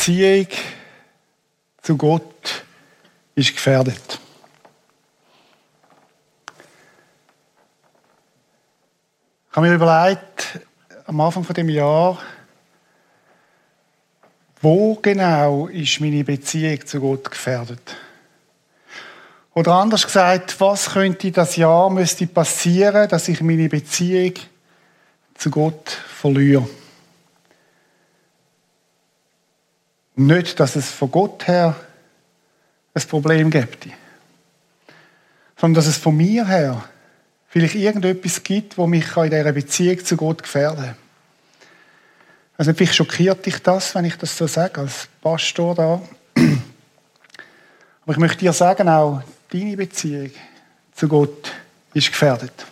Beziehung zu Gott ist gefährdet. Ich habe mir überlegt, am Anfang von dem Jahr, wo genau ist meine Beziehung zu Gott gefährdet? Oder anders gesagt, was könnte das Jahr müsste passieren, dass ich meine Beziehung zu Gott verliere? Nicht, dass es von Gott her ein Problem gibt, sondern dass es von mir her vielleicht irgendetwas gibt, wo mich in dieser Beziehung zu Gott gefährden kann. Also vielleicht schockiert dich das, wenn ich das so sage, als Pastor da. Aber ich möchte dir sagen, auch deine Beziehung zu Gott ist gefährdet.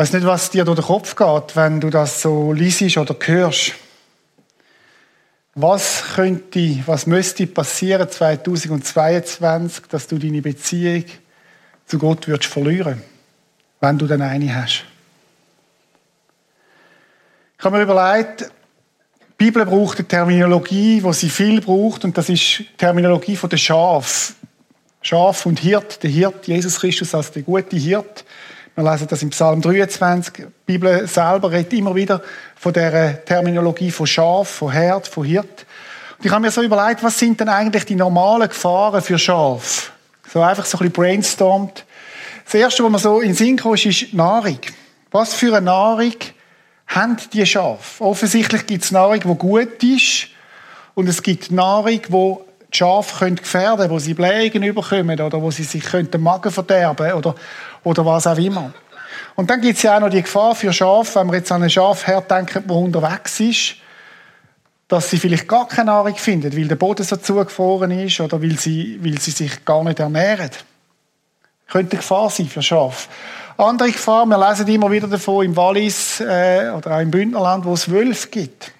Weiß nicht, was dir durch den Kopf geht, wenn du das so liest oder hörst. Was könnte, was müsste passieren 2022, dass du deine Beziehung zu Gott würdest verlieren, wenn du dann eine hast? Ich habe mir überlegt, die Bibel braucht eine Terminologie, wo sie viel braucht, und das ist die Terminologie von der Schaf. Schaf und Hirt, der Hirt, Jesus Christus als der gute Hirt. Wir lesen das im Psalm 23. Die Bibel selber redet immer wieder von der Terminologie von Schaf, von Herd, von Hirt. Und ich habe mir so überlegt, was sind denn eigentlich die normalen Gefahren für Schaf? So einfach so ein bisschen brainstormt. Das Erste, was mir so in den Sinn kommt, ist Nahrung. Was für eine Nahrung haben die Schafe? Offensichtlich gibt es Nahrung, die gut ist. Und es gibt Nahrung, wo die Schafe gefährden können, wo sie Blägen überkommen oder wo sie sich den Magen verderben oder, oder was auch immer. Und dann gibt es ja auch noch die Gefahr für Schafe, wenn wir jetzt an einen Schafherd denken, der unterwegs ist, dass sie vielleicht gar keine Nahrung finden, weil der Boden so zugefroren ist oder weil sie, weil sie sich gar nicht ernähren. Könnte eine Gefahr sein für Schafe. Andere Gefahr, wir lesen immer wieder davon im Wallis äh, oder auch im Bündnerland, wo es Wölfe gibt.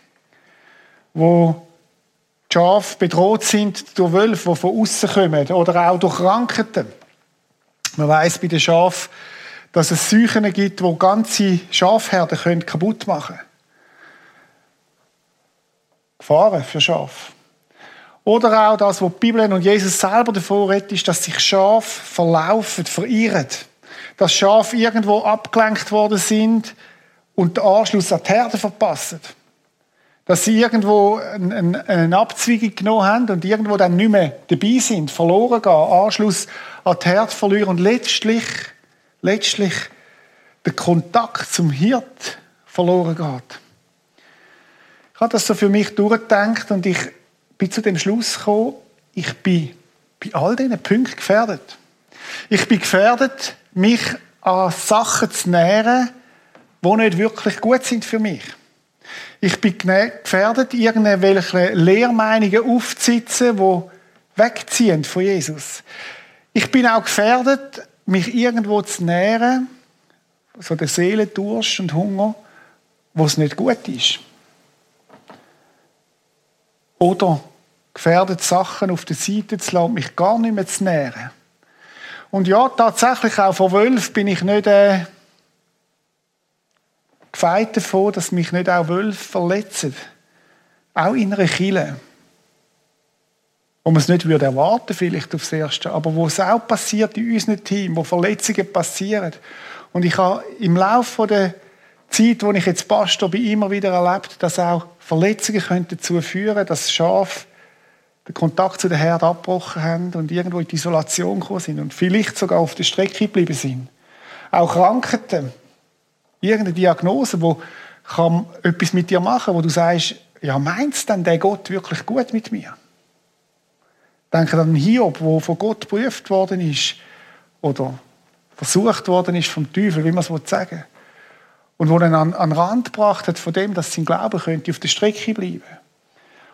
Wo die Schafe bedroht sind durch Wölfe, die von außen kommen oder auch durch Krankheiten. Man weiß bei den Schafen, dass es Seuchen gibt, die ganze Schafherden kaputt machen können. Gefahren für Schafe. Oder auch das, was die Bibel und Jesus selber davor redet, ist, dass sich Schafe verlaufen, verirren. Dass Schafe irgendwo abgelenkt worden sind und den Anschluss an die Herde verpassen. Dass sie irgendwo eine Abzweigung genommen haben und irgendwo dann nicht mehr dabei sind, verloren gehen, Anschluss an die Herde verlieren und letztlich, letztlich den Kontakt zum Hirt verloren geht. Ich habe das so für mich durchgedacht und ich bin zu dem Schluss gekommen, ich bin bei all diesen Punkten gefährdet. Ich bin gefährdet, mich an Sachen zu nähren, die nicht wirklich gut sind für mich. Ich bin gefährdet, irgendwelche Lehrmeinungen aufzusitzen, die wegziehen von Jesus. Ich bin auch gefährdet, mich irgendwo zu nähren, so der Seelendurst und Hunger, wo es nicht gut ist. Oder gefährdet Sachen auf der Seite zu lassen, mich gar nicht mehr zu nähren. Und ja, tatsächlich auch von Wölfen bin ich nicht äh, gefeit davon, dass mich nicht auch Wölfe verletzen. Auch in einer Kille. Wo man es nicht würde erwarten, vielleicht aufs Erste, aber wo es auch passiert in unserem Team, wo Verletzungen passieren. Und ich habe im Laufe der Zeit, wo ich jetzt Pastor bin, immer wieder erlebt, dass auch Verletzungen dazu führen können, dass Schafe den Kontakt zu der Herde abgebrochen haben und irgendwo in die Isolation gekommen sind und vielleicht sogar auf der Strecke geblieben sind. Auch Krankheiten, irgendeine Diagnose, wo kann etwas mit dir machen, wo du sagst, ja, meinst denn der Gott wirklich gut mit mir? Denke an Hiob, wo von Gott geprüft worden ist oder versucht worden ist vom Teufel, wie man es sagen will. Und wo er an, an Rand gebracht hat von dem, dass sein Glaube könnte auf der Strecke bleiben.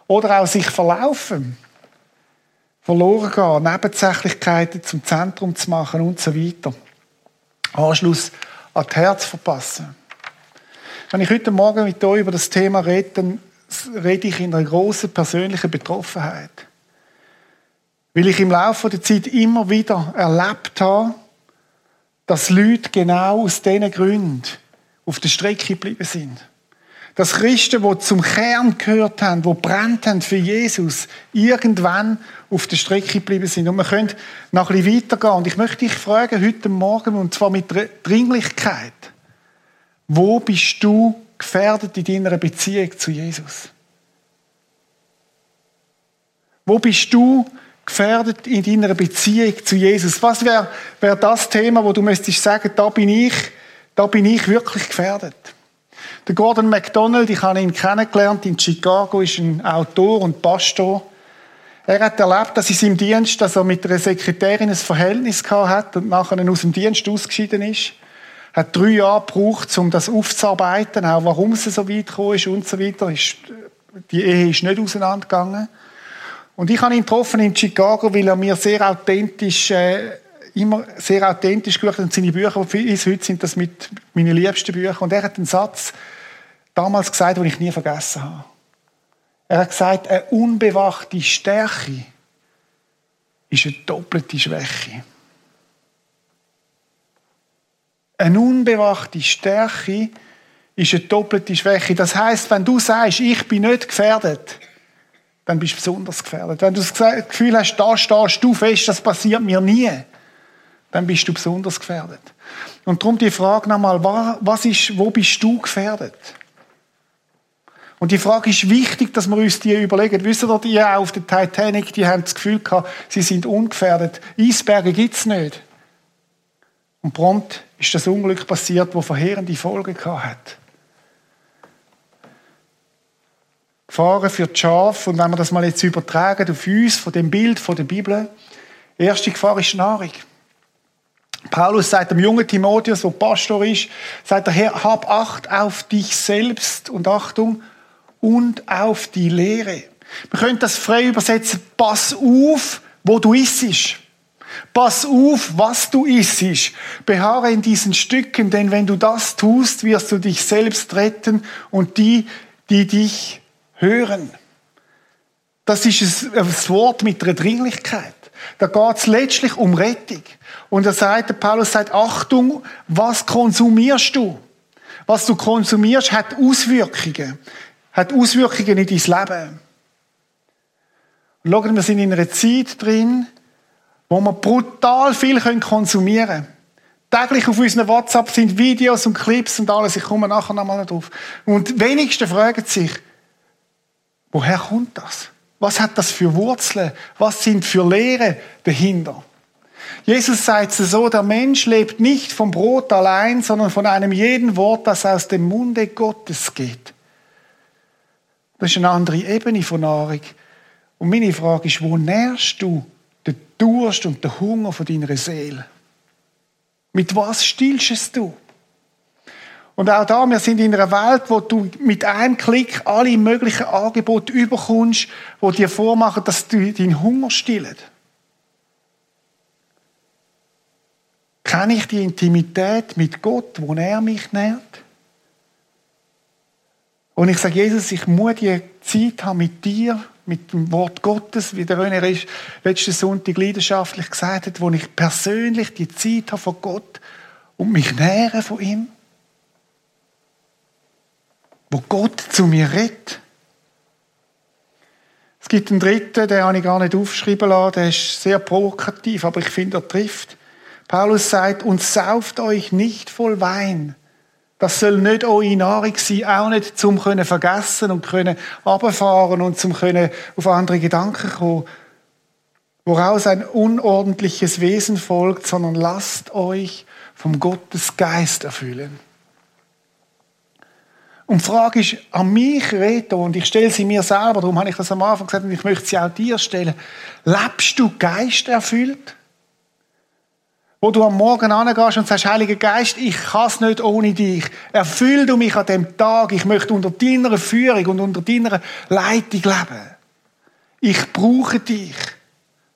Oder auch sich verlaufen. Verloren gehen, Nebensächlichkeiten zum Zentrum zu machen und so weiter. Anschluss an das Herz verpassen. Wenn ich heute Morgen mit euch über das Thema rede, dann rede ich in einer großen persönlichen Betroffenheit. Weil ich im Laufe der Zeit immer wieder erlebt habe, dass Leute genau aus diesen Gründen auf der Strecke geblieben sind. Dass Christen, die zum Kern gehört haben, die brennt haben für Jesus, irgendwann auf der Strecke geblieben sind. Und wir können noch ein bisschen weitergehen. Und ich möchte dich fragen, heute Morgen, und zwar mit Dringlichkeit, wo bist du gefährdet in deiner Beziehung zu Jesus? Wo bist du gefährdet in deiner Beziehung zu Jesus? Was wäre wär das Thema, wo du müsstest sagen, da bin ich, da bin ich wirklich gefährdet? Der Gordon MacDonald, ich habe ihn kennengelernt in Chicago, ist ein Autor und Pastor. Er hat erlebt, dass in seinem Dienst, dass er mit einer Sekretärin ein Verhältnis gehabt hat und nachher aus dem Dienst ausgeschieden ist. Er Hat drei Jahre gebraucht, um das aufzuarbeiten, auch warum es so weit gekommen ist und so weiter. Die Ehe ist nicht auseinandergegangen. Und ich habe ihn getroffen in Chicago, weil er mir sehr authentisch, äh, immer sehr authentisch geschaut und seine Bücher, bis heute sind das mit meine liebsten Bücher. Und er hat einen Satz damals gesagt, den ich nie vergessen habe. Er hat gesagt, eine unbewachte Stärke ist eine doppelte Schwäche. Eine unbewachte Stärke ist eine doppelte Schwäche. Das heißt, wenn du sagst, ich bin nicht gefährdet, dann bist du besonders gefährdet. Wenn du das Gefühl hast, da stehst du fest, das passiert mir nie, dann bist du besonders gefährdet. Und darum die Frage nochmal, was ist, wo bist du gefährdet? Und die Frage ist wichtig, dass wir uns die überlegen. Wisst ihr, die auf der Titanic, die haben das Gefühl gehabt, sie sind ungefährdet. Eisberge gibt's nicht. Und prompt ist das Unglück passiert, wo verheerende Folgen gehabt hat. Gefahren für die Schafe. Und wenn wir das mal jetzt übertragen auf uns, von dem Bild von der Bibel, erste Gefahr ist Nahrung. Paulus sagt dem jungen Timotheus, der Pastor ist, sagt er, Herr, hab Acht auf dich selbst und Achtung und auf die Lehre. Wir können das frei übersetzen, pass auf, wo du isst. Pass auf, was du isst. Beharre in diesen Stücken, denn wenn du das tust, wirst du dich selbst retten und die, die dich hören. Das ist ein Wort mit einer Dringlichkeit. Da geht es letztlich um Rettung. Und er sagt, der Paulus sagt, Achtung, was konsumierst du? Was du konsumierst, hat Auswirkungen. Hat Auswirkungen in dein Leben. Und schauen, wir sind in einer Zeit drin, wo wir brutal viel konsumieren können. Täglich auf unserem WhatsApp sind Videos und Clips und alles. Ich komme nachher nochmal drauf. Und wenigsten fragen sich, woher kommt das? Was hat das für Wurzeln? Was sind für Lehren dahinter? Jesus sagt es so, der Mensch lebt nicht vom Brot allein, sondern von einem jeden Wort, das aus dem Munde Gottes geht. Das ist eine andere Ebene von Nahrung. Und meine Frage ist, wo nährst du den Durst und den Hunger von deiner Seele? Mit was stillst du? Und auch da, wir sind in einer Welt, wo du mit einem Klick alle möglichen Angebote überkommst, wo dir vormachen, dass du deinen Hunger stillen. Kenne ich die Intimität mit Gott, wo er mich nährt? Und ich sage, Jesus, ich muss die Zeit haben mit dir, mit dem Wort Gottes, wie der René letzten Sonntag leidenschaftlich gesagt hat, wo ich persönlich die Zeit habe von Gott und mich nähere von ihm wo Gott zu mir redet. Es gibt einen dritten, den habe ich gar nicht aufschreiben lassen, der ist sehr provokativ, aber ich finde, er trifft. Paulus sagt, und sauft euch nicht voll Wein. Das soll nicht eure Nahrung sein, auch nicht zum können vergessen und können runterfahren und zum können auf andere Gedanken kommen, woraus ein unordentliches Wesen folgt, sondern lasst euch vom Gottes Geist erfüllen. Und die Frage ist an mich, Reto, und ich stelle sie mir selber, darum habe ich das am Anfang gesagt und ich möchte sie auch dir stellen. Lebst du geisterfüllt? Wo du am Morgen angehst und sagst, Heiliger Geist, ich kann es nicht ohne dich. Erfüll du mich an dem Tag. Ich möchte unter deiner Führung und unter deiner Leitung leben. Ich brauche dich.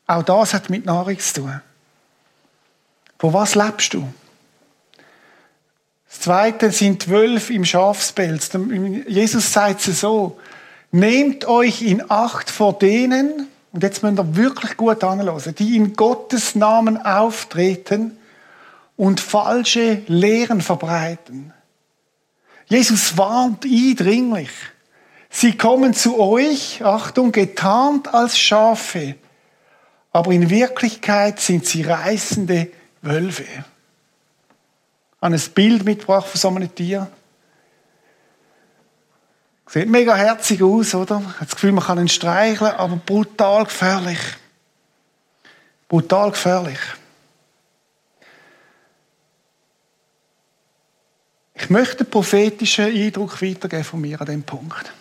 Auch das hat mit Nahrung zu tun. Von was lebst du? Das zweite sind zwölf im Schafspelz. Jesus sagt es so, nehmt euch in Acht vor denen, und jetzt müsst ihr wirklich gut anhören, die in Gottes Namen auftreten und falsche Lehren verbreiten. Jesus warnt eindringlich. Sie kommen zu euch, Achtung, getarnt als Schafe, aber in Wirklichkeit sind sie reißende Wölfe. Habe ein Bild mitgebracht von so einem Tier. Sieht mega herzig aus, oder? Hat das Gefühl, man kann ihn streicheln, aber brutal gefährlich. Brutal gefährlich. Ich möchte einen prophetischen Eindruck weitergeben von mir an diesem Punkt.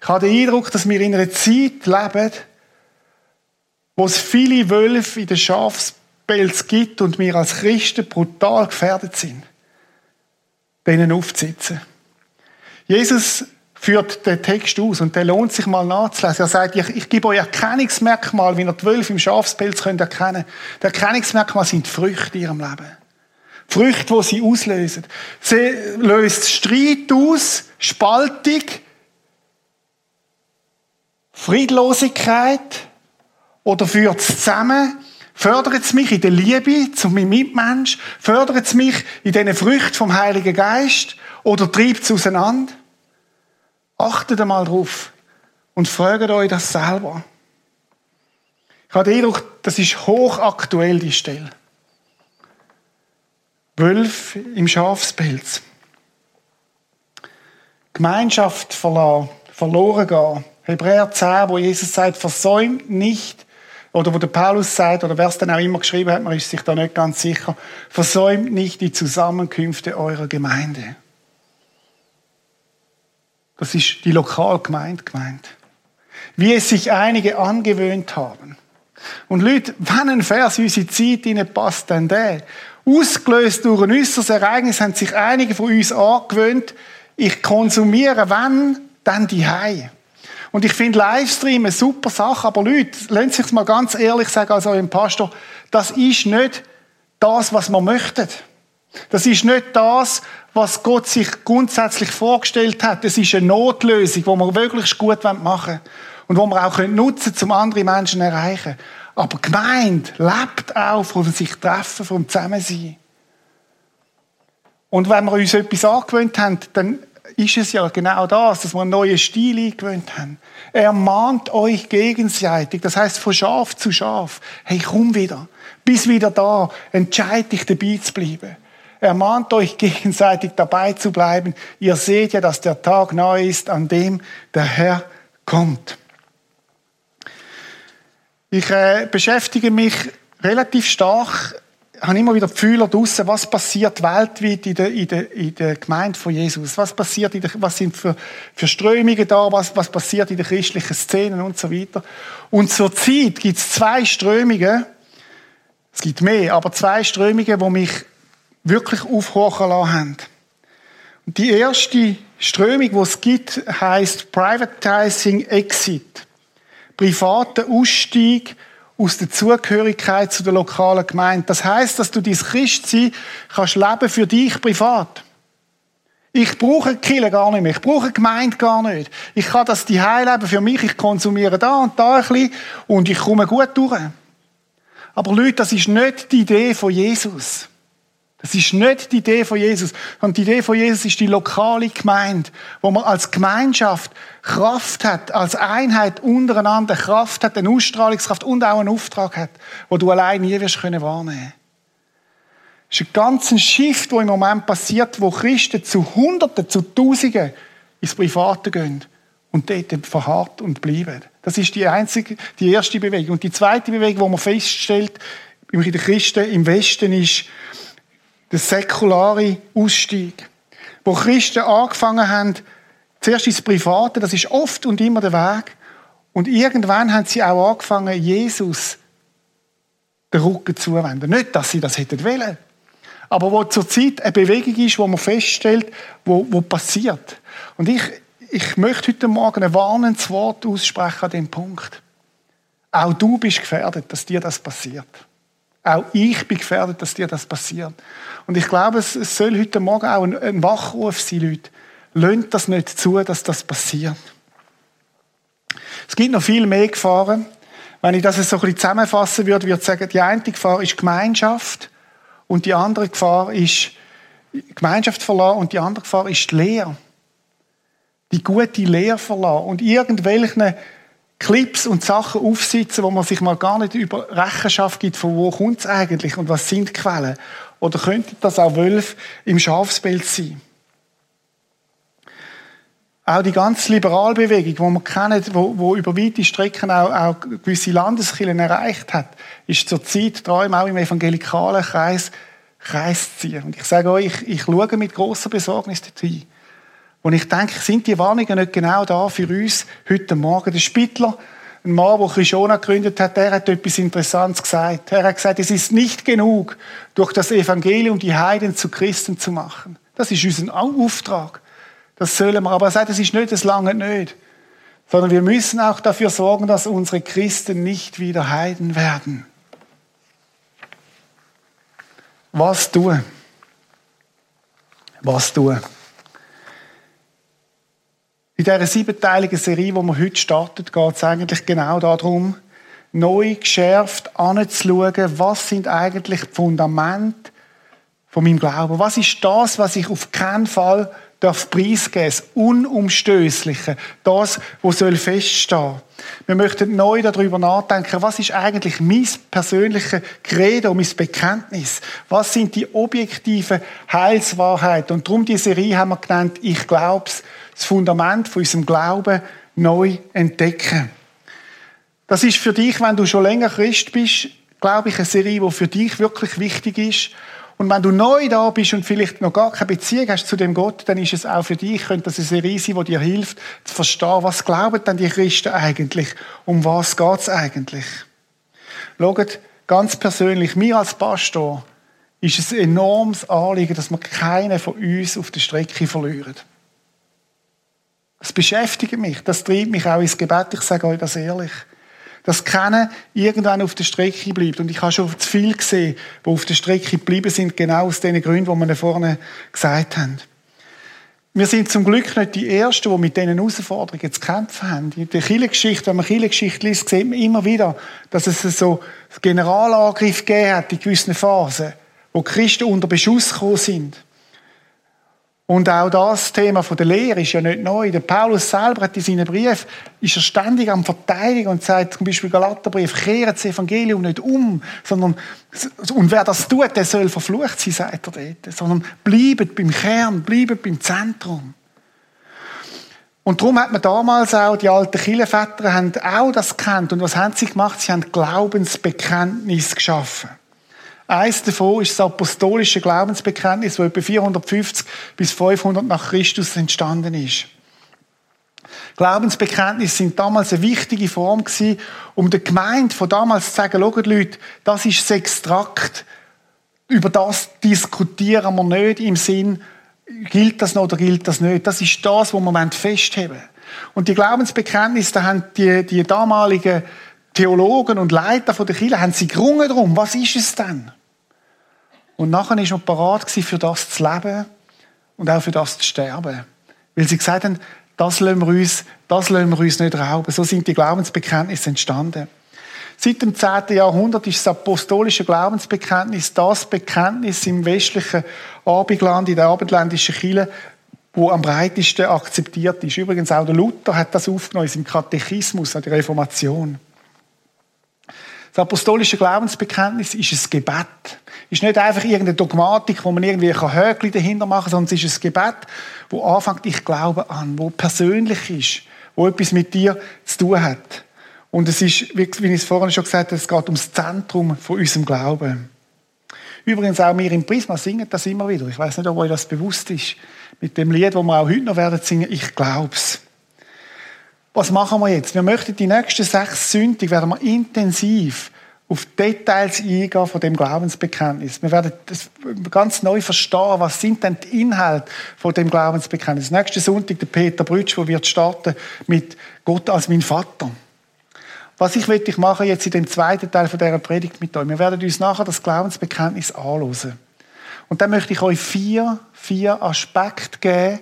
Ich habe den Eindruck, dass wir in einer Zeit leben, wo es viele Wölfe in den Schafspelz gibt und wir als Christen brutal gefährdet sind, denen aufzusitzen. Jesus führt den Text aus und der lohnt sich mal nachzulesen. Er sagt, ich, ich gebe euch Erkennungsmerkmal, wie ihr die Wölfe im Schafspelz könnt erkennen. Die Erkennungsmerkmale sind die Früchte in ihrem Leben. Früchte, die sie auslösen. Sie löst Streit aus, Spaltung, Friedlosigkeit oder führt es zusammen, fördert es mich in der Liebe zu meinem Mitmensch, fördert es mich in diesen Früchten vom Heiligen Geist oder treibt es auseinander? Achtet einmal drauf und fragt euch das selber. Ich habe den Eindruck, das ist hochaktuell, die Stelle. Wölf im Schafspelz. Gemeinschaft verlassen, verloren gehen. Hebräer 10, wo Jesus sagt, versäumt nicht, oder wo der Paulus sagt, oder wer es dann auch immer geschrieben hat, man ist sich da nicht ganz sicher, versäumt nicht die Zusammenkünfte eurer Gemeinde. Das ist die Lokalgemeinde gemeint. Wie es sich einige angewöhnt haben. Und Leute, wenn ein Vers in unsere Zeit passt, dann der. Ausgelöst durch ein äußeres Ereignis haben sich einige von uns angewöhnt, ich konsumiere, wenn, dann die Hei. Und ich finde Livestream eine super Sache, aber Leute, lasst sich mal ganz ehrlich sagen als eurem Pastor, das ist nicht das, was man möchte. Das ist nicht das, was Gott sich grundsätzlich vorgestellt hat. Das ist eine Notlösung, die wir wirklich gut machen wollen. Und die wir auch nutzen können, um andere Menschen zu erreichen. Aber Gemeinde lebt auch von sich treffen, vom Zusammensein. Und wenn wir uns etwas angewöhnt haben, dann ist es ja genau das, dass wir einen neuen Stil eingewöhnt haben. Er mahnt euch gegenseitig, das heißt von Schaf zu Schaf. Hey, komm wieder. Bis wieder da. Entscheid dich dabei zu bleiben. Er mahnt euch gegenseitig dabei zu bleiben. Ihr seht ja, dass der Tag neu ist, an dem der Herr kommt. Ich äh, beschäftige mich relativ stark, habe immer wieder Gefühle draussen, was passiert weltweit in der, in der, in der Gemeinde von Jesus, was passiert, der, was sind für, für Strömungen da, was, was passiert in den christlichen Szenen und so weiter. Und zur Zeit gibt es zwei Strömungen, es gibt mehr, aber zwei Strömungen, die mich wirklich aufhorchen lassen haben. Und die erste Strömung, die es gibt, heißt Privatizing Exit privaten Ausstieg aus der Zugehörigkeit zu der lokalen Gemeinde. Das heißt, dass du dein Christsein kannst leben für dich privat. Ich brauche Kille gar nicht mehr. Ich brauche Gemeinde gar nicht. Ich kann das die leben für mich. Ich konsumiere da und da ein bisschen und ich komme gut durch. Aber Leute, das ist nicht die Idee von Jesus. Das ist nicht die Idee von Jesus. Und die Idee von Jesus ist die lokale Gemeinde, wo man als Gemeinschaft Kraft hat, als Einheit untereinander Kraft hat, eine Ausstrahlungskraft und auch einen Auftrag hat, wo du allein nie wirst können wahrnehmen. Es ist ein ganzer Shift, der im Moment passiert, wo Christen zu Hunderten, zu Tausenden ins Private gehen und dort verharrt und bleiben. Das ist die einzige, die erste Bewegung. Und die zweite Bewegung, die man feststellt, in den Christen im Westen ist, der säkulare Ausstieg. Wo Christen angefangen haben, zuerst ins Private, das ist oft und immer der Weg. Und irgendwann haben sie auch angefangen, Jesus den Rücken zuwenden. Nicht, dass sie das hätten wollen. Aber wo zurzeit eine Bewegung ist, wo man feststellt, wo, wo passiert. Und ich, ich möchte heute Morgen ein warnendes Wort aussprechen an dem Punkt. Auch du bist gefährdet, dass dir das passiert. Auch ich bin gefährdet, dass dir das passiert. Und ich glaube, es, soll heute Morgen auch ein, Wachruf sein, Leute. Lönt das nicht zu, dass das passiert. Es gibt noch viel mehr Gefahren. Wenn ich das so ein bisschen zusammenfassen würde, würde ich sagen, die eine Gefahr ist Gemeinschaft und die andere Gefahr ist, Gemeinschaft verlassen und die andere Gefahr ist die Lehre. Die gute Lehre verlassen und irgendwelchen Clips und Sachen aufsitzen, wo man sich mal gar nicht über Rechenschaft gibt, von wo kommt es eigentlich und was sind die Quellen. Oder könnte das auch Wölfe im Schafsbild sein? Auch die ganze Liberalbewegung, die wir kennen, wo, wo über weite Strecken auch, auch gewisse Landeskirchen erreicht hat, ist zur Zeit dran, auch im evangelikalen Kreis, Kreis ziehen. Und ich sage euch, ich, ich schaue mit großer Besorgnis dorthin. Und ich denke, sind die Warnungen nicht genau da für uns heute Morgen? Der Spittler, ein Mann, der Krishona gegründet hat, der hat etwas Interessantes gesagt. Er hat gesagt, es ist nicht genug, durch das Evangelium die Heiden zu Christen zu machen. Das ist unser Auftrag. Das sollen wir. Aber er sagt, es ist nicht, es lange nicht. Sondern wir müssen auch dafür sorgen, dass unsere Christen nicht wieder Heiden werden. Was tun? Was tun? In dieser siebenteiligen Serie, die wir heute startet, geht es eigentlich genau darum, neu geschärft anzuschauen, was sind eigentlich die Fundamente von meinem Glauben? Was ist das, was ich auf keinen Fall darf preisgeben, das Unumstößliche, das, was soll feststehen. Wir möchten neu darüber nachdenken, was ist eigentlich mein persönliches Credo, mein Bekenntnis? Was sind die objektiven Heilswahrheiten? Und darum die Serie haben wir genannt, ich glaub's, das Fundament von unserem Glauben neu entdecken. Das ist für dich, wenn du schon länger Christ bist, glaube ich, eine Serie, die für dich wirklich wichtig ist und wenn du neu da bist und vielleicht noch gar keine Beziehung hast zu dem Gott, dann ist es auch für dich, könnte das eine Serie sein, die dir hilft, zu verstehen, was glauben denn die Christen eigentlich? Um was geht es eigentlich? Schaut, ganz persönlich, mir als Pastor ist es ein enormes Anliegen, dass wir keinen von uns auf der Strecke verlieren. Das beschäftigt mich, das treibt mich auch ins Gebet, ich sage euch das ehrlich dass keiner irgendwann auf der Strecke bleibt. Und ich habe schon zu viel gesehen, die auf der Strecke geblieben sind, genau aus den Gründen, die wir vorne gesagt haben. Wir sind zum Glück nicht die Ersten, die mit diesen Herausforderungen zu kämpfen haben. In der Kirchengeschichte, wenn man Kirchengeschichte liest, sieht man immer wieder, dass es so Generalangriff gegeben hat in gewissen Phasen, wo Christen unter Beschuss gekommen sind. Und auch das Thema der Lehre ist ja nicht neu. Der Paulus selber hat in seinen Brief ist er ständig am Verteidigen und sagt zum Beispiel Galaterbrief, kehrt das Evangelium nicht um, sondern, und wer das tut, der soll verflucht sein, sagt er dort. Sondern bleibt beim Kern, bleibt beim Zentrum. Und darum hat man damals auch, die alten Kirchenväter haben auch das gekannt. Und was haben sie gemacht? Sie haben Glaubensbekenntnis geschaffen. Eins davon ist das apostolische Glaubensbekenntnis, das etwa 450 bis 500 nach Christus entstanden ist. Glaubensbekenntnisse sind damals eine wichtige Form gewesen, um der Gemeinde von damals zu sagen, schaut Leute, das ist das Extrakt. Über das diskutieren wir nicht im Sinn, gilt das noch oder gilt das nicht. Das ist das, was wir festheben. Und die Glaubensbekenntnisse, da haben die, die damaligen Theologen und Leiter von der Kirche, haben sie gerungen darum, was ist es denn? Und nachher ist man parat für das zu leben und auch für das zu sterben. Weil sie gesagt haben, das lassen wir uns, das lassen wir uns nicht rauben. So sind die Glaubensbekenntnisse entstanden. Seit dem 10. Jahrhundert ist das apostolische Glaubensbekenntnis das Bekenntnis im westlichen Abendland, in der abendländischen Kirche, wo am breitesten akzeptiert ist. Übrigens auch der Luther hat das aufgenommen in Katechismus an der Reformation. Das apostolische Glaubensbekenntnis ist ein Gebet. Ist nicht einfach irgendeine Dogmatik, wo man irgendwie ein Höckli dahinter machen kann, sondern es ist ein Gebet, wo anfängt, ich glaube an, wo persönlich ist, wo etwas mit dir zu tun hat. Und es ist, wie ich es vorhin schon gesagt habe, es geht ums Zentrum von unserem Glauben. Übrigens auch wir im Prisma singen das immer wieder. Ich weiß nicht, ob euch das bewusst ist. Mit dem Lied, das wir auch heute noch werden singen, ich glaub's. Was machen wir jetzt? Wir möchten die nächsten sechs Sünden werden wir intensiv auf Details eingehen von dem Glaubensbekenntnis. Wir werden das ganz neu verstehen, was sind denn die Inhalte von dem Glaubensbekenntnis. Nächsten Sonntag der Peter Brütsch, wo wird starten mit Gott als mein Vater. Was ich möchte ich machen jetzt in dem zweiten Teil von dieser Predigt mit euch. Wir werden uns nachher das Glaubensbekenntnis anschauen. Und dann möchte ich euch vier, vier Aspekte geben,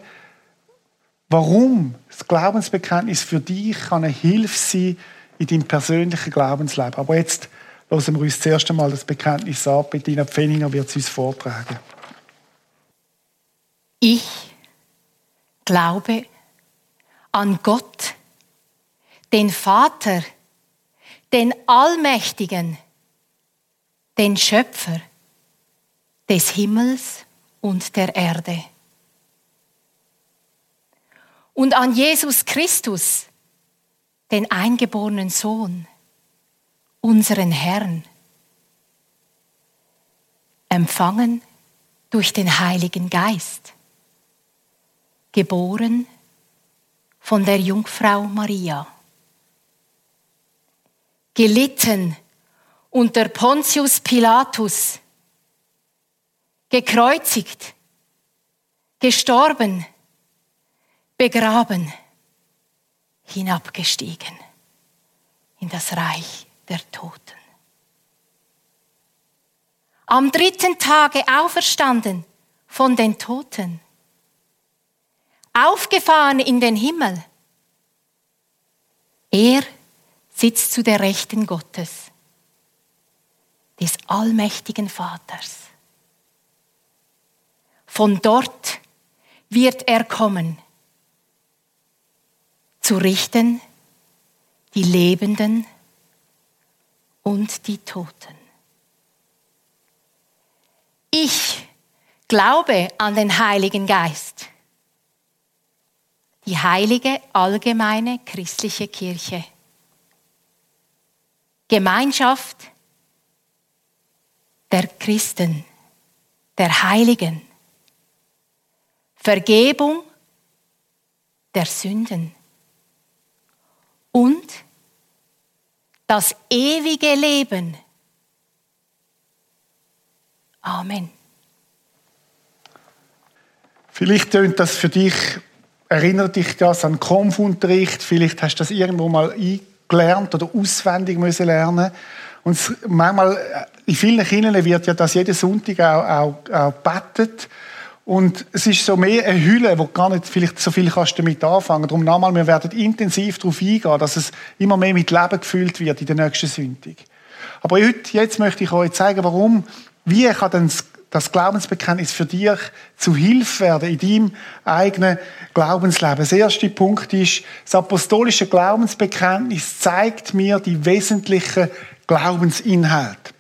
warum das Glaubensbekenntnis für dich eine Hilfe sein in deinem persönlichen Glaubensleben. Aber jetzt hören wir uns zuerst einmal das Bekenntnis an. Bettina Pfenninger wird es uns vortragen. Ich glaube an Gott, den Vater, den Allmächtigen, den Schöpfer des Himmels und der Erde. Und an Jesus Christus, den eingeborenen Sohn, unseren Herrn, empfangen durch den Heiligen Geist, geboren von der Jungfrau Maria, gelitten unter Pontius Pilatus, gekreuzigt, gestorben, begraben, hinabgestiegen in das Reich der Toten. Am dritten Tage auferstanden von den Toten, aufgefahren in den Himmel. Er sitzt zu der Rechten Gottes, des allmächtigen Vaters. Von dort wird er kommen, zu richten die Lebenden und die Toten. Ich glaube an den Heiligen Geist, die heilige allgemeine christliche Kirche, Gemeinschaft der Christen, der Heiligen, Vergebung der Sünden und das ewige Leben. Amen. Vielleicht tönt das für dich, erinnert dich das an Kampfunterricht, vielleicht hast du das irgendwo mal gelernt oder auswendig müssen lernen. Und manchmal, in vielen Kindern wird ja das jeden Sonntag auch, auch, auch betet. Und es ist so mehr eine Hülle, wo gar nicht vielleicht so viel kannst damit anfangen. Darum nochmal, wir werden intensiv darauf eingehen, dass es immer mehr mit Leben gefüllt wird in der nächsten Sonntag. Aber heute, jetzt möchte ich euch zeigen, warum, wie kann denn das Glaubensbekenntnis für dich zu Hilfe werden in deinem eigenen Glaubensleben. Der erste Punkt ist, das apostolische Glaubensbekenntnis zeigt mir die wesentlichen Glaubensinhalte.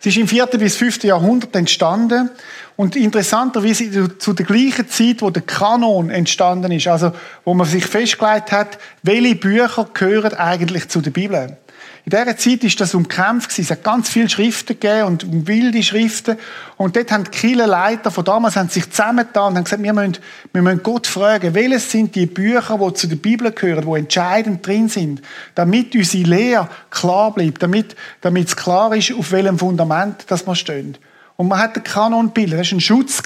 Es ist im 4. bis 5. Jahrhundert entstanden und interessanterweise zu der gleichen Zeit, wo der Kanon entstanden ist, also wo man sich festgelegt hat, welche Bücher gehören eigentlich zu der Bibel. In dieser Zeit ist das umkämpft Es hat ganz viele Schriften gegeben und wilde Schriften. Und dort haben die Kirchenleiter von damals haben sich zusammengetan und haben gesagt, wir müssen, wir müssen Gott fragen, welches sind die Bücher, die zu der Bibel gehören, die entscheidend drin sind, damit unsere Lehre klar bleibt, damit, damit es klar ist, auf welchem Fundament das wir stehen. Und man hat den Kanon gebildet. Das war ein Schutz,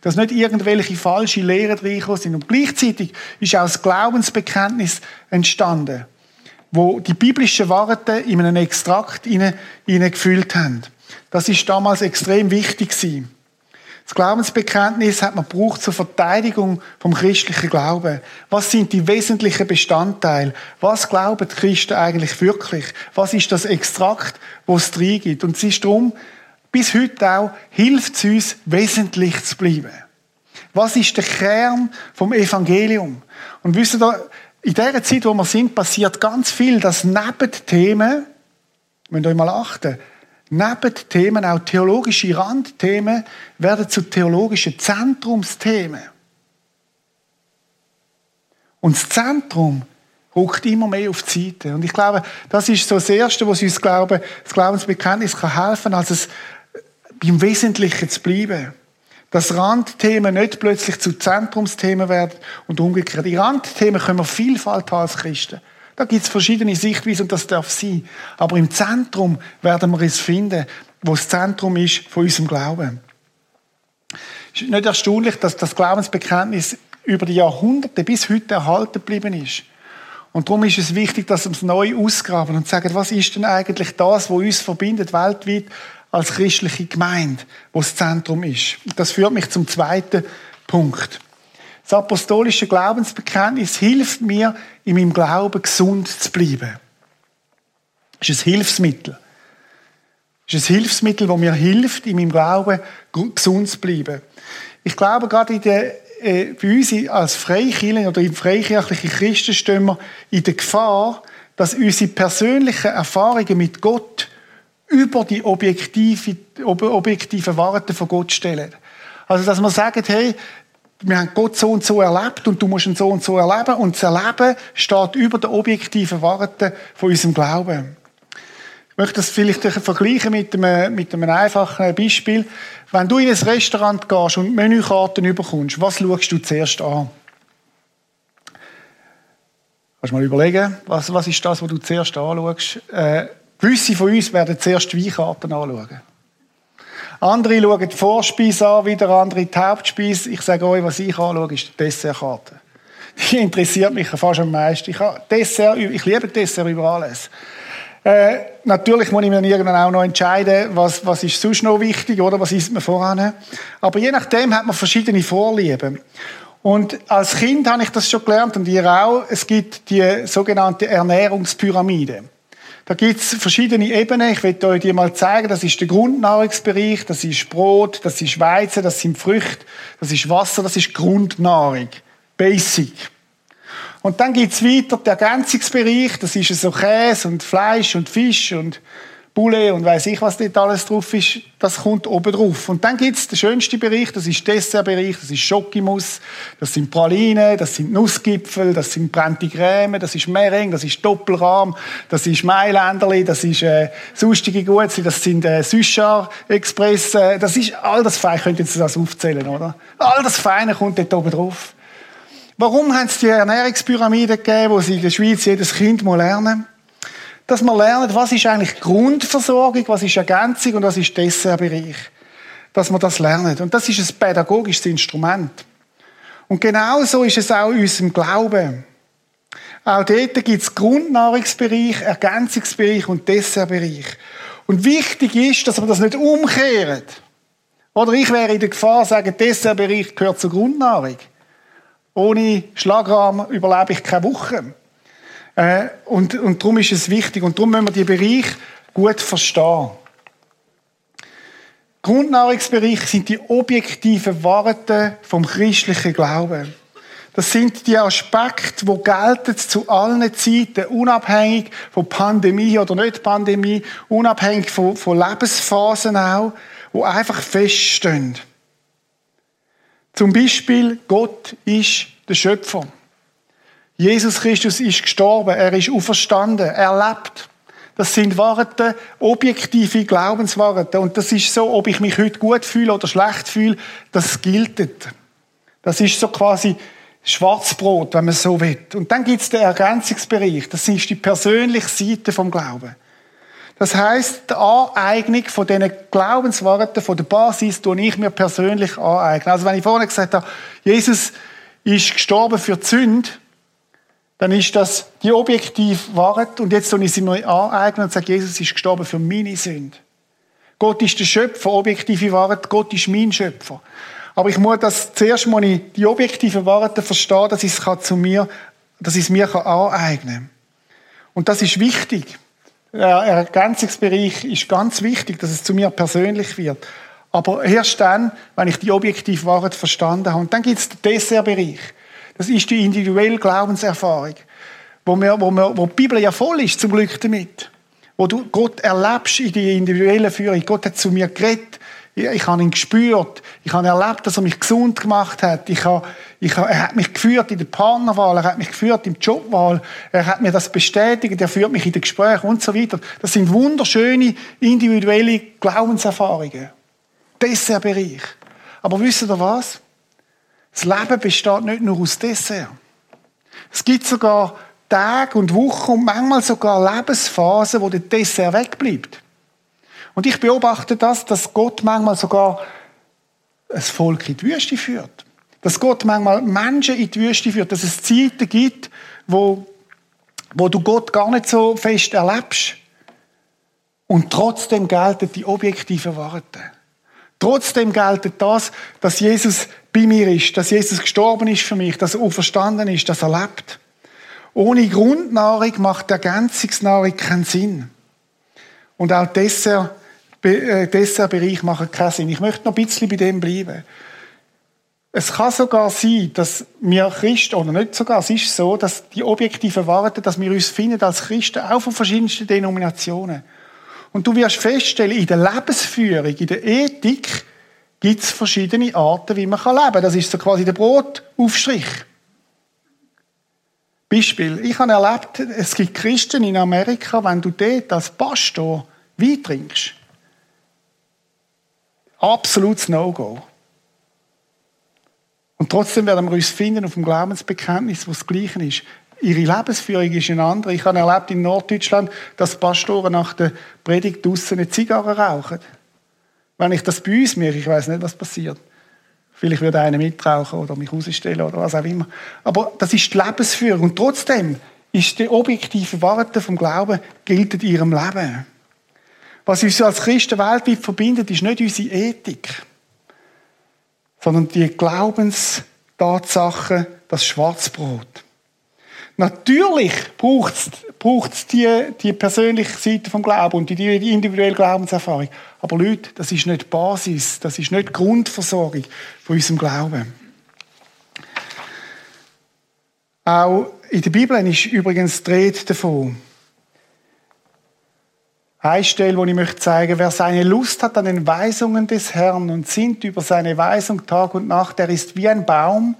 dass nicht irgendwelche falsche Lehren reingekommen sind. Und gleichzeitig ist auch das Glaubensbekenntnis entstanden wo die biblischen Worte in einen Extrakt hineingefüllt haben. Das ist damals extrem wichtig. Das Glaubensbekenntnis hat man gebraucht zur Verteidigung vom christlichen Glauben. Was sind die wesentlichen Bestandteile? Was glauben die Christen eigentlich wirklich? Was ist das Extrakt, wo es drin gibt? Und es ist darum, bis heute auch, hilft es uns, wesentlich zu bleiben. Was ist der Kern vom Evangelium? Und wisst ihr, in der Zeit, wo wir sind, passiert ganz viel, dass neben Themen, wenn ihr mal achten, neben Themen, auch theologische Randthemen, werden zu theologischen Zentrumsthemen. Und das Zentrum rückt immer mehr auf die Seite. Und ich glaube, das ist so das Erste, was uns Glauben, das Glaubensbekenntnis kann helfen, als es beim Wesentlichen zu bleiben dass Randthemen nicht plötzlich zu Zentrumsthemen werden und umgekehrt. Die Randthemen können wir Vielfalt haben als Christen. Da gibt es verschiedene Sichtweisen und das darf sein. Aber im Zentrum werden wir es finden, wo das Zentrum ist von unserem Glauben. Es ist nicht erstaunlich, dass das Glaubensbekenntnis über die Jahrhunderte bis heute erhalten geblieben ist. Und darum ist es wichtig, dass wir es neu ausgraben und sagen, was ist denn eigentlich das, was uns verbindet weltweit als christliche Gemeinde, wo das Zentrum ist. Das führt mich zum zweiten Punkt. Das apostolische Glaubensbekenntnis hilft mir, in meinem Glauben gesund zu bleiben. Es ist ein Hilfsmittel. Es ist ein Hilfsmittel, das mir hilft, in meinem Glauben gesund zu bleiben. Ich glaube, gerade in der, äh, bei uns als Freikirchen oder im freikirchlichen Christen stehen wir in der Gefahr, dass unsere persönlichen Erfahrungen mit Gott über die objektive, objektiven Worte von Gott stellen. Also, dass wir sagen, hey, wir haben Gott so und so erlebt und du musst ihn so und so erleben und das Erleben steht über den objektiven Worten von unserem Glauben. Ich möchte das vielleicht vergleichen mit einem, mit einem einfachen Beispiel. Wenn du in ein Restaurant gehst und Menükarten überkommst, was schaust du zuerst an? Kannst du mal überlegen, was, was ist das, was du zuerst anschaust? Äh, gewisse von uns werden zuerst Weinkarten anschauen. Andere schauen die Vorspeise an, wieder andere die Hauptspeise. Ich sage euch, was ich anschaue, ist die Dessertkarte. Die interessiert mich fast am meisten. Ich, Dessert, ich liebe Dessert über alles. Äh, natürlich muss ich mir irgendwann auch noch entscheiden, was, was ist sonst noch wichtig, oder? Was isst man voran? Aber je nachdem hat man verschiedene Vorlieben. Und als Kind habe ich das schon gelernt und ihr auch. Es gibt die sogenannte Ernährungspyramide. Da gibt es verschiedene Ebenen. Ich werde euch die mal zeigen. Das ist der Grundnahrungsbereich, das ist Brot, das ist Weizen, das sind Früchte, das ist Wasser, das ist Grundnahrung. Basic. Und dann gibt es weiter den Ergänzungsbereich, das ist so Käse und Fleisch und Fisch und Poulet und weiß ich, was dort alles drauf ist, das kommt oben drauf. Und dann gibt's den schönsten Bereich, das ist Dessertbereich, das ist Schokimus, das sind Pralinen, das sind Nussgipfel, das sind brennte Creme, das ist Mering, das ist Doppelrahm, das ist Mailänderli, das ist äh, sonstige Gutsi, das sind äh, Süschar Express, äh, das ist all das Feine, könnt ihr das aufzählen, oder? All das Feine kommt dort oben drauf. Warum haben sie die Ernährungspyramide gegeben, wo sie in der Schweiz jedes Kind lernen? Dass wir lernen, was ist eigentlich Grundversorgung, was ist Ergänzung und was ist Dessertbereich. Dass wir das lernen. Und das ist ein pädagogisches Instrument. Und genauso ist es auch in unserem Glauben. Auch dort gibt es Grundnahrungsbereich, Ergänzungsbereich und Dessertbereich. Und wichtig ist, dass wir das nicht umkehren. Oder ich wäre in der Gefahr, sagen, Dessertbereich gehört zur Grundnahrung. Ohne Schlagrahmen überlebe ich keine Woche. Äh, und, und darum ist es wichtig. Und darum müssen wir die Bereich gut verstehen. Grundnahrungsbereich sind die objektiven Worte vom christlichen Glauben. Das sind die Aspekte, die gelten zu allen Zeiten, unabhängig von Pandemie oder nicht Pandemie, unabhängig von, von Lebensphasen auch, die einfach feststehen. Zum Beispiel, Gott ist der Schöpfer. Jesus Christus ist gestorben, er ist auferstanden, er lebt. Das sind Worte, objektive Glaubensworte. Und das ist so, ob ich mich heute gut fühle oder schlecht fühle, das gilt. Das ist so quasi Schwarzbrot, wenn man so will. Und dann gibt es den Ergänzungsbereich. Das ist die persönliche Seite vom Glauben. Das heißt, die Aneignung von diesen Glaubensworten, von der Basis, die ich mir persönlich aneigne. Also wenn ich vorhin gesagt habe, Jesus ist gestorben für die Sünde, dann ist das die objektive Wahrheit. Und jetzt soll ich sie neu aneignen und sage, Jesus ist gestorben für meine Sünde. Gott ist der Schöpfer, objektive Wahrheit. Gott ist mein Schöpfer. Aber ich muss das zuerst mal die objektive Wahrheit verstehen, dass ich es zu mir, dass ich es mir aneignen kann. Und das ist wichtig. Der Ergänzungsbereich ist ganz wichtig, dass es zu mir persönlich wird. Aber erst dann, wenn ich die objektive Wahrheit verstanden habe. Und dann gibt es den Dessertbereich. Das ist die individuelle Glaubenserfahrung, wo, wir, wo, wir, wo die Bibel ja voll ist, zum Glück damit. Wo du Gott erlebst in die individuelle Führung. Gott hat zu mir geredet. Ich habe ihn gespürt. Ich habe erlebt, dass er mich gesund gemacht hat. Ich habe, ich habe, er hat mich geführt in der Partnerwahl. Er hat mich geführt im Jobwahl. Er hat mir das bestätigt. Er führt mich in den Gesprächen und so weiter. Das sind wunderschöne individuelle Glaubenserfahrungen. Das ist der Bereich. Aber wisst ihr was? Das Leben besteht nicht nur aus Dessert. Es gibt sogar Tage und Wochen und manchmal sogar Lebensphasen, wo der Dessert wegbleibt. Und ich beobachte das, dass Gott manchmal sogar ein Volk in die Wüste führt. Dass Gott manchmal Menschen in die Wüste führt. Dass es Zeiten gibt, wo, wo du Gott gar nicht so fest erlebst. Und trotzdem gelten die objektiven Worte. Trotzdem gilt das, dass Jesus bei mir ist, dass Jesus gestorben ist für mich, dass er auferstanden ist, dass er lebt. Ohne Grundnahrung macht Ergänzungsnahrung keinen Sinn. Und auch Dessert, äh, Dessertbereich macht keinen Sinn. Ich möchte noch ein bisschen bei dem bleiben. Es kann sogar sein, dass wir Christen, oder nicht sogar, es ist so, dass die Objektiven warten, dass wir uns finden als Christen auch von verschiedensten Denominationen. Und du wirst feststellen, in der Lebensführung, in der Ethik, gibt es verschiedene Arten, wie man leben kann. Das ist so quasi der Brotaufstrich. Beispiel. Ich habe erlebt, es gibt Christen in Amerika, wenn du dort als Pastor Wein trinkst. Absolutes No-Go. Und trotzdem werden wir uns finden auf dem Glaubensbekenntnis, wo das Gleiche ist. Ihre Lebensführung ist eine andere. Ich habe erlebt in Norddeutschland, dass Pastoren nach der Predigt draussen eine Zigarre rauchen. Wenn ich das bei uns mache, ich weiß nicht, was passiert. Vielleicht würde einer mitrauchen oder mich rausstellen oder was auch immer. Aber das ist die Lebensführung. Und trotzdem ist die objektive Warte vom Glauben gilt in ihrem Leben. Was uns als Christen weltweit verbindet, ist nicht unsere Ethik sondern die Glaubenstatsache, das Schwarzbrot. Natürlich braucht es die, die persönliche Seite vom Glauben und die, die individuelle Glaubenserfahrung. Aber Leute, das ist nicht Basis, das ist nicht Grundversorgung von unserem Glauben. Auch in der Bibel ist übrigens die Rede davon. Eine Stelle, wo ich möchte zeigen, wer seine Lust hat an den Weisungen des Herrn und sinnt über seine Weisung Tag und Nacht, der ist wie ein Baum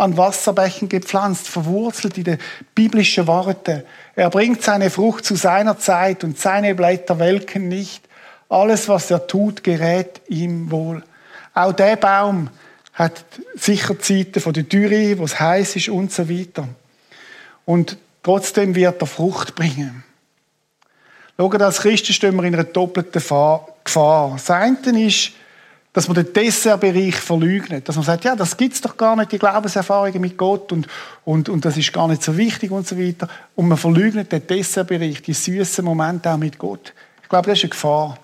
an Wasserbächen gepflanzt, verwurzelt in die biblischen Worte. Er bringt seine Frucht zu seiner Zeit und seine Blätter welken nicht. Alles, was er tut, gerät ihm wohl. Auch der Baum hat sicher Zeiten von der Dürre, wo es heiß ist und so weiter. Und trotzdem wird er Frucht bringen. Schaut, als Christen stehen wir in einer doppelten Gefahr. Das eine ist, dass man den Dessertbereich verleugnet. Dass man sagt, ja, das gibt's doch gar nicht, die Glaubenserfahrungen mit Gott und, und, und das ist gar nicht so wichtig und so weiter. Und man verleugnet den Dessertbereich, die süßen Momente auch mit Gott. Ich glaube, das ist eine Gefahr.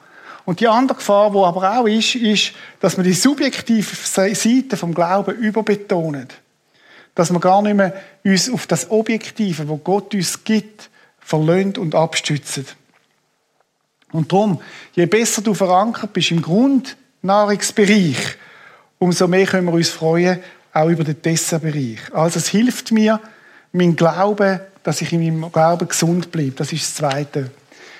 Und die andere Gefahr, die aber auch ist, ist, dass man die subjektive Seite vom Glauben überbetont. Dass man gar nicht mehr uns auf das Objektive, wo Gott uns gibt, verlöhnt und abstützt. Und darum, je besser du verankert bist im Grundnahrungsbereich, umso mehr können wir uns freuen, auch über den Dessertbereich. Also es hilft mir, mein Glauben, dass ich in meinem Glauben gesund bleibe. Das ist das Zweite.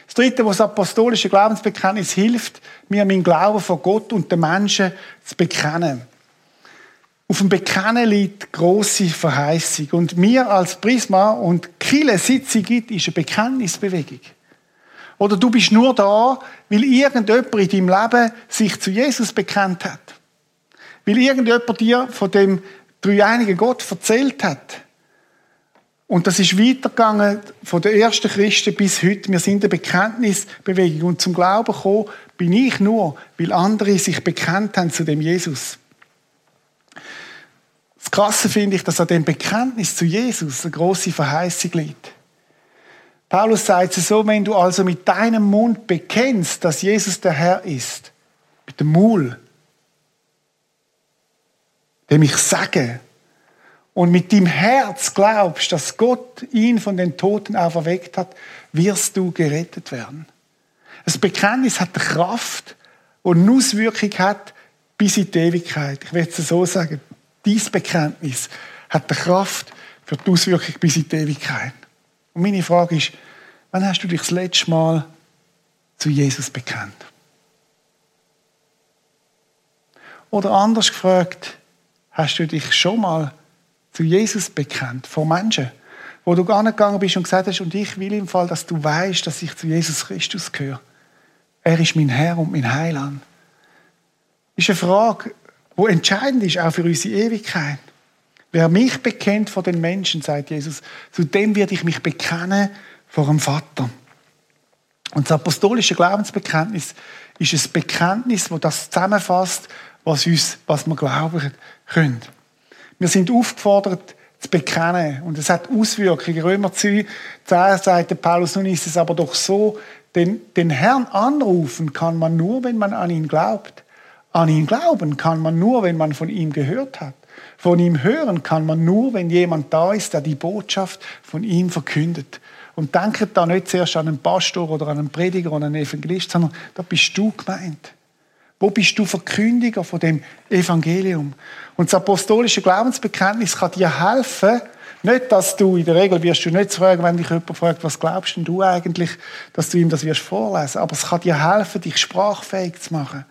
Das Dritte, was das apostolische Glaubensbekenntnis hilft, mir mein Glauben vor Gott und den Menschen zu bekennen. Auf dem Bekennen liegt große Verheißung. Und mir als Prisma und Kille Sitzung gibt, ist eine Bekenntnisbewegung. Oder du bist nur da, weil irgendjemand in deinem Leben sich zu Jesus bekennt hat. Weil irgendjemand dir von dem dreieinigen Gott erzählt hat. Und das ist weitergegangen von den ersten Christen bis heute. Wir sind eine Bekenntnisbewegung. Und zum Glauben gekommen bin ich nur, weil andere sich bekennt haben zu dem Jesus. Das Krasse finde ich, dass an dem Bekenntnis zu Jesus eine große Verheißung liegt. Paulus sagt es so, wenn du also mit deinem Mund bekennst, dass Jesus der Herr ist, mit dem Mul, dem ich sage, und mit dem Herz glaubst, dass Gott ihn von den Toten auferweckt hat, wirst du gerettet werden. Das Bekenntnis hat Kraft und eine Auswirkung hat bis in die Ewigkeit. Ich werde es so sagen. Dies Bekenntnis hat Kraft für die Auswirkung bis in die Ewigkeit. Und meine Frage ist, wann hast du dich das letzte Mal zu Jesus bekannt? Oder anders gefragt, hast du dich schon mal zu Jesus bekannt vor Menschen, wo du gegangen bist und gesagt hast, und ich will im Fall, dass du weißt, dass ich zu Jesus Christus gehöre. Er ist mein Herr und mein Heiland. Das ist eine Frage, die entscheidend ist, auch für unsere Ewigkeit. Wer mich bekennt vor den Menschen, sagt Jesus, zu dem werde ich mich bekennen vor dem Vater. Und das apostolische Glaubensbekenntnis ist ein Bekenntnis, das das zusammenfasst, was, uns, was wir glauben können. Wir sind aufgefordert, zu bekennen. Und es hat Auswirkungen. Römer 10 sagt Paulus, nun ist es aber doch so, den, den Herrn anrufen kann man nur, wenn man an ihn glaubt. An ihn glauben kann man nur, wenn man von ihm gehört hat. Von ihm hören kann man nur, wenn jemand da ist, der die Botschaft von ihm verkündet. Und denkt da nicht zuerst an einen Pastor oder an einen Prediger oder einen Evangelist, sondern da bist du gemeint. Wo bist du Verkündiger von dem Evangelium? Und das apostolische Glaubensbekenntnis kann dir helfen, nicht, dass du, in der Regel wirst du nicht fragen, wenn dich jemand fragt, was glaubst denn du eigentlich, dass du ihm das wirst vorlesen. Aber es kann dir helfen, dich sprachfähig zu machen.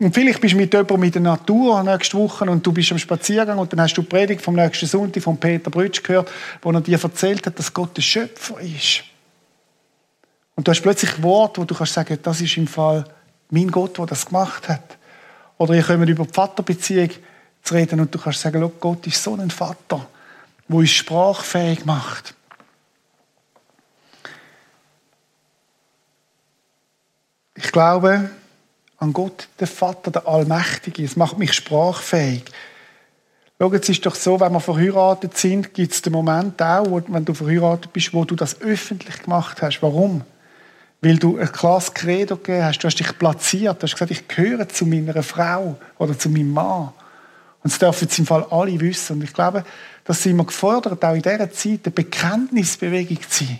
Und vielleicht bist du mit jemandem in der Natur nächste Woche und du bist am Spaziergang und dann hast du die Predigt vom nächsten Sonntag von Peter Brütsch gehört, wo er dir erzählt hat, dass Gott der Schöpfer ist. Und du hast plötzlich Wort, wo du kannst sagen, das ist im Fall mein Gott, der das gemacht hat. Oder ihr kommt über die Vaterbeziehung zu reden und du kannst sagen, Gott ist so ein Vater wo uns sprachfähig macht. Ich glaube an Gott, den Vater, der Allmächtige. Es macht mich sprachfähig. Schau, es ist doch so, wenn wir verheiratet sind, gibt es den Moment auch, wenn du verheiratet bist, wo du das öffentlich gemacht hast. Warum? Weil du ein klares Credo gegeben hast. Du hast dich platziert. Du hast gesagt, ich gehöre zu meiner Frau oder zu meinem Mann. Und das dürfen jetzt im Fall alle wissen. Und ich glaube, dass sind wir gefordert, auch in dieser Zeit eine Bekenntnisbewegung zu sein.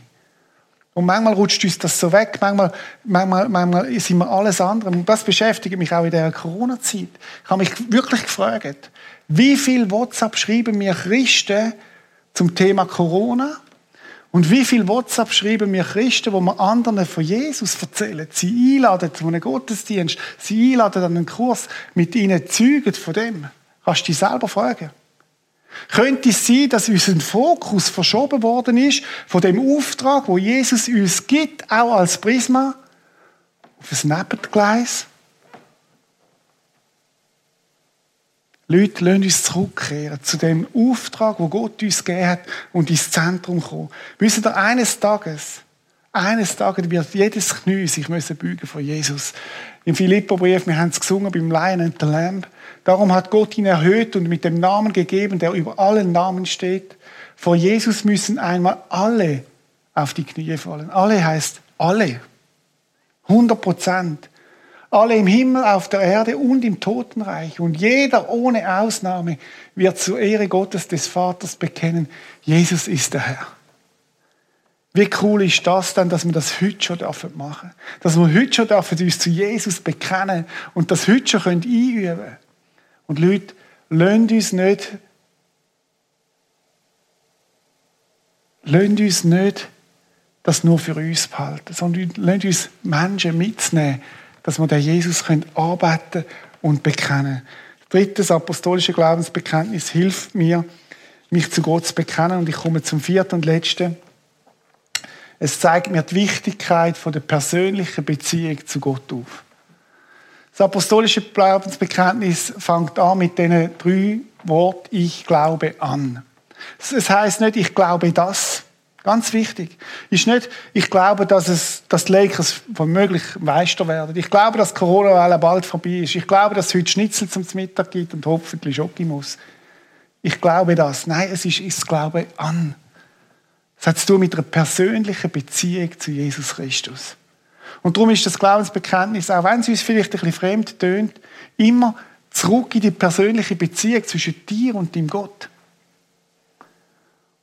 Und manchmal rutscht uns das so weg, manchmal, manchmal, manchmal sind wir alles andere. Und das beschäftigt mich auch in dieser Corona-Zeit. Ich habe mich wirklich gefragt, wie viel WhatsApp schreiben mir Christen zum Thema Corona? Und wie viel WhatsApp schreiben mir Christen, wo wir anderen von Jesus erzählen, sie einladen zu einem Gottesdienst, sie einladen an einen Kurs, mit ihnen zeugen von dem? Kannst du dich selber fragen. Könnte es sein, dass unser Fokus verschoben worden ist von dem Auftrag, wo Jesus uns gibt, auch als Prisma, auf ein Nebengleis? Leute, lasst uns zurückkehren zu dem Auftrag, wo Gott uns gegeben hat und ins Zentrum kommen. Wissen ihr, eines Tages, eines Tages wird jedes Knie sich müssen beugen vor Jesus. Im Philipperbrief, wir haben es gesungen beim Lion and the Lamb, Darum hat Gott ihn erhöht und mit dem Namen gegeben, der über allen Namen steht. Vor Jesus müssen einmal alle auf die Knie fallen. Alle heißt alle. 100 Prozent. Alle im Himmel, auf der Erde und im Totenreich. Und jeder ohne Ausnahme wird zur Ehre Gottes des Vaters bekennen, Jesus ist der Herr. Wie cool ist das dann, dass wir das heute schon machen dürfen? Dass wir heute schon dürfen uns zu Jesus bekennen und das heute schon einüben können. Und Leute, lasst uns nicht, lasst uns nicht das nur für uns behalten, sondern lasst uns Menschen mitnehmen, dass wir den Jesus arbeiten und bekennen Drittes apostolische Glaubensbekenntnis hilft mir, mich zu Gott zu bekennen. Und ich komme zum vierten und letzten. Es zeigt mir die Wichtigkeit der persönlichen Beziehung zu Gott auf. Das apostolische Glaubensbekenntnis fängt an mit den drei Worten, ich glaube an. Es heißt nicht, ich glaube das. Ganz wichtig. Ist nicht, ich glaube, dass, es, dass die Lakers womöglich Meister werden. Ich glaube, dass Corona-Welle bald vorbei ist. Ich glaube, dass es heute Schnitzel zum Mittag gibt und hoffentlich Schokimus. Ich glaube das. Nein, es ist, ich glaube an. Es hat zu tun mit einer persönlichen Beziehung zu Jesus Christus. Und darum ist das Glaubensbekenntnis, auch wenn es uns vielleicht ein bisschen fremd tönt, immer zurück in die persönliche Beziehung zwischen dir und dem Gott.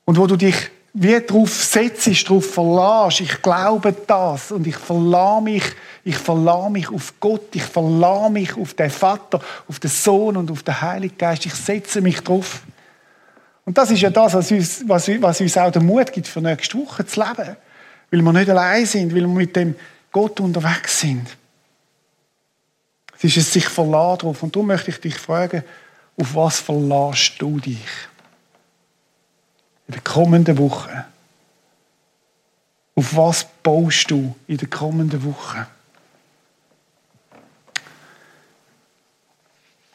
Und wo du dich wie darauf setzt, darauf verlässt, ich glaube das und ich verlasse mich, ich verlasse mich auf Gott, ich verlasse mich auf den Vater, auf den Sohn und auf den Heiligen Geist, ich setze mich drauf. Und das ist ja das, was uns, was, was uns auch den Mut gibt, für nächste Woche zu leben. Weil wir nicht allein sind, weil wir mit dem Gott unterwegs sind. Es ist es sich verlassen drauf. Und darum möchte ich dich fragen, auf was verlässt du dich? In der kommenden Woche. Auf was baust du in der kommenden Woche?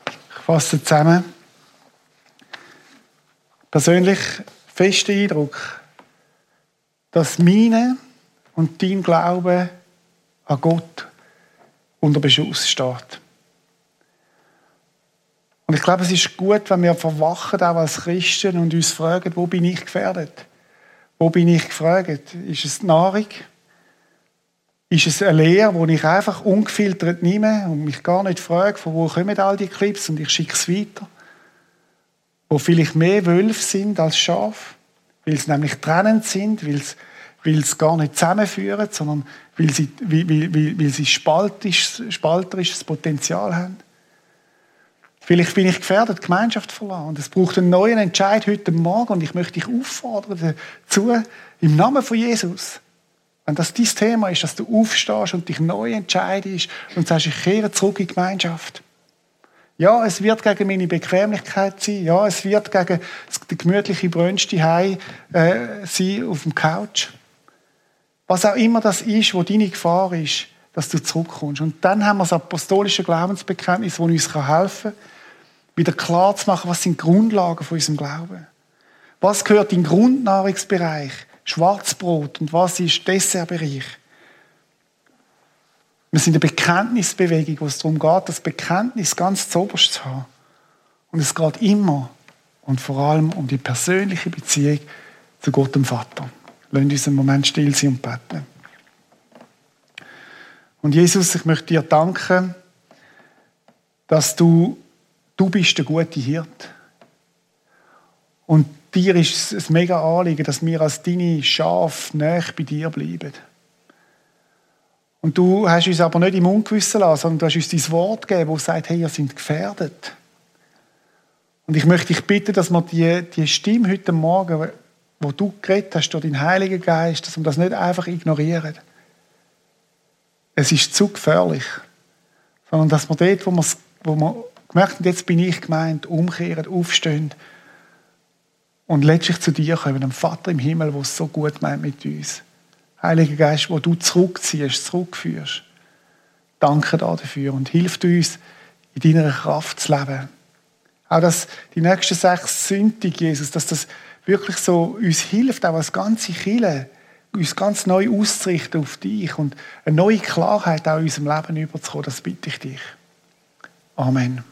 Ich fasse zusammen. Persönlich fester Eindruck, dass meine und dein Glaube an Gott unter Beschuss steht. Und ich glaube, es ist gut, wenn wir verwachen, auch als Christen, und uns fragen, wo bin ich gefährdet? Wo bin ich gefragt? Ist es die Nahrung? Ist es eine Lehre, die ich einfach ungefiltert nehme und mich gar nicht frage, von wo kommen all die Clips und ich schicke es weiter? Wo vielleicht mehr Wölfe sind als Schaf, weil sie nämlich trennend sind, weil sie weil sie gar nicht zusammenführen, sondern weil sie, weil, weil, weil sie spaltisch, spalterisches Potenzial haben. Vielleicht bin ich gefährdet, die Gemeinschaft verlassen. Und es braucht einen neuen Entscheid heute Morgen. Und ich möchte dich auffordern dazu, im Namen von Jesus. Wenn das dein Thema ist, dass du aufstehst und dich neu entscheidest und sagst, ich kehre zurück in die Gemeinschaft. Ja, es wird gegen meine Bequemlichkeit sein. Ja, es wird gegen die gemütliche Brönste Hei äh, sein auf dem Couch. Was auch immer das ist, wo deine Gefahr ist, dass du zurückkommst. Und dann haben wir das apostolische Glaubensbekenntnis, das uns helfen kann, wieder klar zu machen, was sind die Grundlagen von unserem Glauben. Was gehört in den Grundnahrungsbereich, Schwarzbrot, und was ist Dessertbereich? Wir sind eine Bekenntnisbewegung, wo es darum geht, das Bekenntnis ganz zoberst zu haben. Und es geht immer und vor allem um die persönliche Beziehung zu Gott dem Vater. Lasst uns einen Moment still sein und beten. Und Jesus, ich möchte dir danken, dass du, du bist der gute Hirt. Und dir ist es ein mega Anliegen, dass wir als deine Schafe näher bei dir bleiben. Und du hast uns aber nicht im Ungewissen lassen, sondern du hast uns dein Wort gegeben, das sagt, hey, ihr seid gefährdet. Und ich möchte dich bitten, dass wir die, die Stimme heute Morgen, wo du geredet hast, durch deinen Heiligen Geist, dass wir das nicht einfach ignorieren. Es ist zu gefährlich. Sondern dass wir dort, wo wir, wo wir gemerkt haben, jetzt bin ich gemeint, umkehren, aufstehen und letztlich zu dir kommen, dem Vater im Himmel, der es so gut meint mit uns. Heiliger Geist, wo du zurückziehst, zurückführst. Danke dafür und hilf uns, in deiner Kraft zu leben. Auch dass die nächsten sechs Sündig, Jesus, dass das wirklich so uns hilft, auch als ganze Kille, uns ganz neu auszurichten auf dich und eine neue Klarheit auch in unserem Leben überzukommen, das bitte ich dich. Amen.